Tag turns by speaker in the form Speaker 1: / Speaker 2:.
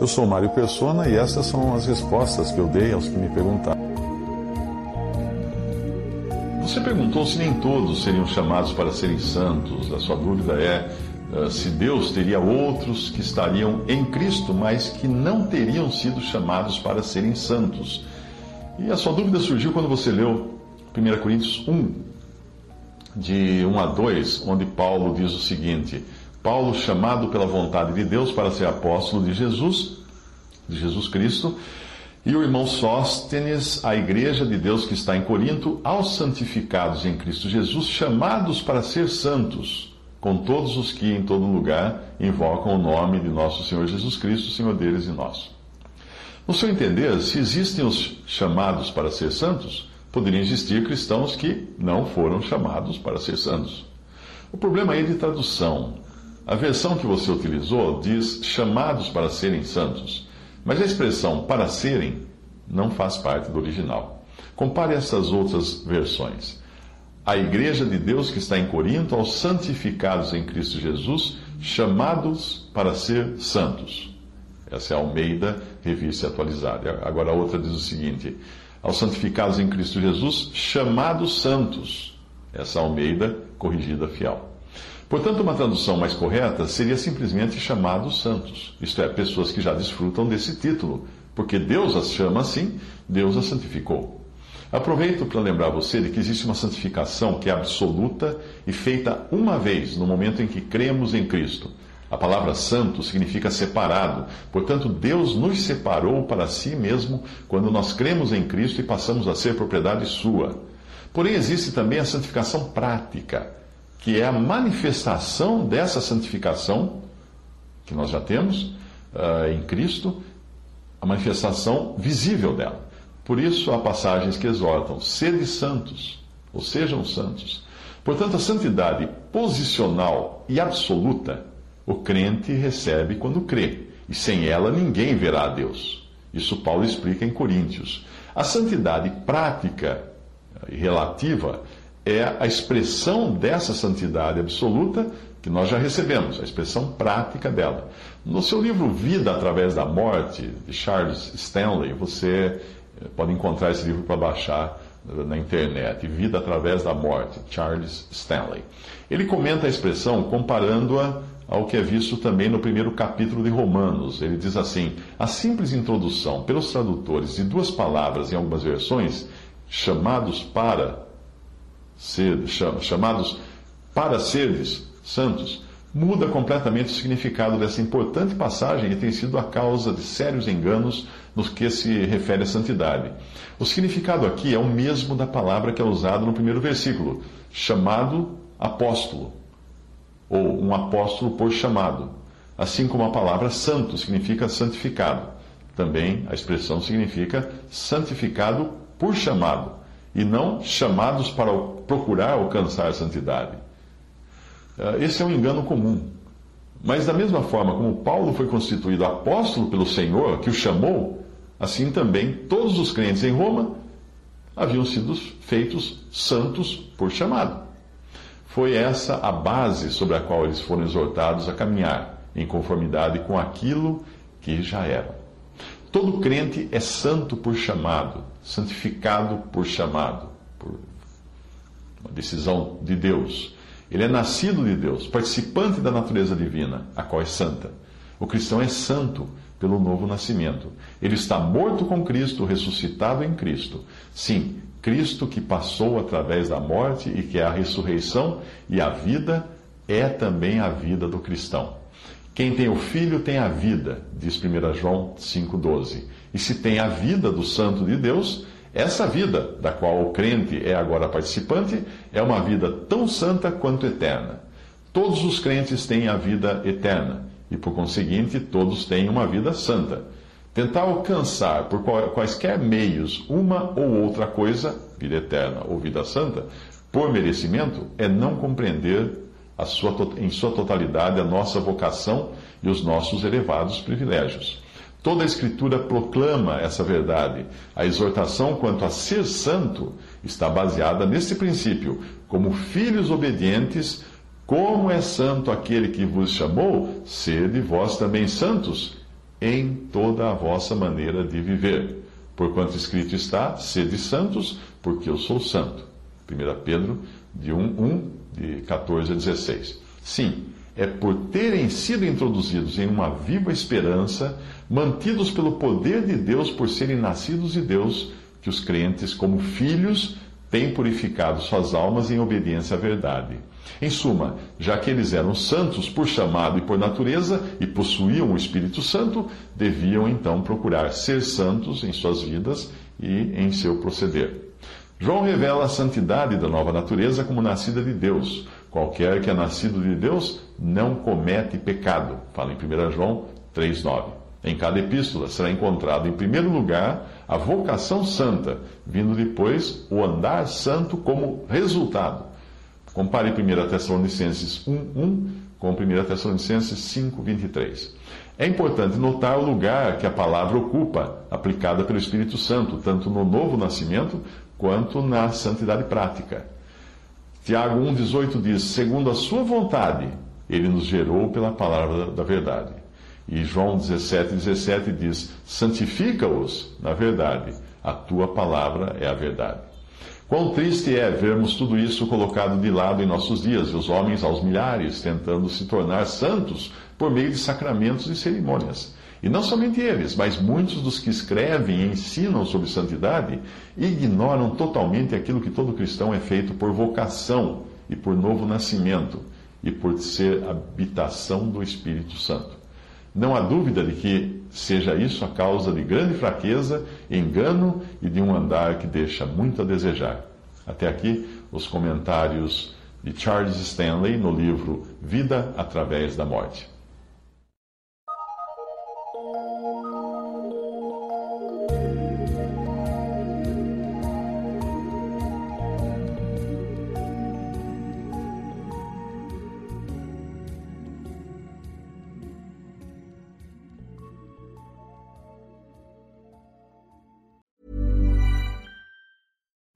Speaker 1: Eu sou Mário Persona e essas são as respostas que eu dei aos que me perguntaram. Você perguntou se nem todos seriam chamados para serem santos. A sua dúvida é uh, se Deus teria outros que estariam em Cristo, mas que não teriam sido chamados para serem santos. E a sua dúvida surgiu quando você leu 1 Coríntios 1, de 1 a 2, onde Paulo diz o seguinte: Paulo, chamado pela vontade de Deus para ser apóstolo de Jesus, de Jesus Cristo, e o irmão Sóstenes, a igreja de Deus que está em Corinto, aos santificados em Cristo Jesus, chamados para ser santos, com todos os que em todo lugar invocam o nome de nosso Senhor Jesus Cristo, Senhor deles e nosso. No seu entender, se existem os chamados para ser santos, poderiam existir cristãos que não foram chamados para ser santos. O problema aí é de tradução. A versão que você utilizou diz chamados para serem santos, mas a expressão para serem não faz parte do original. Compare essas outras versões. A igreja de Deus que está em Corinto aos santificados em Cristo Jesus, chamados para ser santos. Essa é a Almeida, revista atualizada. Agora a outra diz o seguinte: aos santificados em Cristo Jesus, chamados santos. Essa Almeida, corrigida fiel. Portanto, uma tradução mais correta seria simplesmente chamados santos, isto é, pessoas que já desfrutam desse título, porque Deus as chama assim, Deus as santificou. Aproveito para lembrar você de que existe uma santificação que é absoluta e feita uma vez no momento em que cremos em Cristo. A palavra santo significa separado, portanto, Deus nos separou para si mesmo quando nós cremos em Cristo e passamos a ser propriedade sua. Porém, existe também a santificação prática que é a manifestação dessa santificação que nós já temos uh, em Cristo, a manifestação visível dela. Por isso, há passagens que exortam: sede santos, ou sejam santos. Portanto, a santidade posicional e absoluta o crente recebe quando crê, e sem ela ninguém verá a Deus. Isso Paulo explica em Coríntios. A santidade prática e relativa é a expressão dessa santidade absoluta que nós já recebemos, a expressão prática dela. No seu livro Vida através da Morte, de Charles Stanley, você eh, pode encontrar esse livro para baixar eh, na internet, Vida através da Morte, Charles Stanley. Ele comenta a expressão comparando-a ao que é visto também no primeiro capítulo de Romanos. Ele diz assim: a simples introdução pelos tradutores de duas palavras em algumas versões, chamados para ser, chamados para seres santos, muda completamente o significado dessa importante passagem e tem sido a causa de sérios enganos no que se refere à santidade. O significado aqui é o mesmo da palavra que é usada no primeiro versículo, chamado apóstolo, ou um apóstolo por chamado, assim como a palavra santo significa santificado. Também a expressão significa santificado por chamado e não chamados para procurar alcançar a santidade. Ah, esse é um engano comum. Mas, da mesma forma como Paulo foi constituído apóstolo pelo Senhor, que o chamou, assim também todos os crentes em Roma haviam sido feitos santos por chamado. Foi essa a base sobre a qual eles foram exortados a caminhar, em conformidade com aquilo que já eram. Todo crente é santo por chamado, santificado por chamado, por uma decisão de Deus. Ele é nascido de Deus, participante da natureza divina, a qual é santa. O cristão é santo pelo novo nascimento. Ele está morto com Cristo, ressuscitado em Cristo. Sim, Cristo que passou através da morte e que é a ressurreição e a vida é também a vida do cristão. Quem tem o Filho tem a vida, diz 1 João 5,12. E se tem a vida do Santo de Deus, essa vida, da qual o crente é agora participante, é uma vida tão santa quanto eterna. Todos os crentes têm a vida eterna e, por conseguinte, todos têm uma vida santa. Tentar alcançar por quaisquer meios uma ou outra coisa, vida eterna ou vida santa, por merecimento, é não compreender sua, em sua totalidade a nossa vocação e os nossos elevados privilégios. Toda a Escritura proclama essa verdade. A exortação quanto a ser santo está baseada nesse princípio. Como filhos obedientes, como é santo aquele que vos chamou, sede vós também santos em toda a vossa maneira de viver. Porquanto escrito está, sede santos, porque eu sou santo. 1 Pedro, de 1, 1, de 14 a 16. Sim, é por terem sido introduzidos em uma viva esperança, mantidos pelo poder de Deus por serem nascidos de Deus, que os crentes, como filhos, têm purificado suas almas em obediência à verdade. Em suma, já que eles eram santos por chamado e por natureza e possuíam o Espírito Santo, deviam então procurar ser santos em suas vidas e em seu proceder. João revela a santidade da nova natureza como nascida de Deus. Qualquer que é nascido de Deus não comete pecado. Fala em 1 João 3,9. Em cada epístola será encontrado, em primeiro lugar, a vocação santa, vindo depois o andar santo como resultado. Compare 1 Tessalonicenses 1,1 com 1 Tessalonicenses 5,23. É importante notar o lugar que a palavra ocupa, aplicada pelo Espírito Santo, tanto no novo nascimento quanto na santidade prática. Tiago 1,18 diz: Segundo a sua vontade, ele nos gerou pela palavra da verdade. E João 17, 17 diz: Santifica-os na verdade, a tua palavra é a verdade. Quão triste é vermos tudo isso colocado de lado em nossos dias, e os homens aos milhares tentando se tornar santos por meio de sacramentos e cerimônias. E não somente eles, mas muitos dos que escrevem e ensinam sobre santidade ignoram totalmente aquilo que todo cristão é feito por vocação e por novo nascimento e por ser habitação do Espírito Santo. Não há dúvida de que seja isso a causa de grande fraqueza, engano e de um andar que deixa muito a desejar. Até aqui, os comentários de Charles Stanley no livro Vida através da Morte.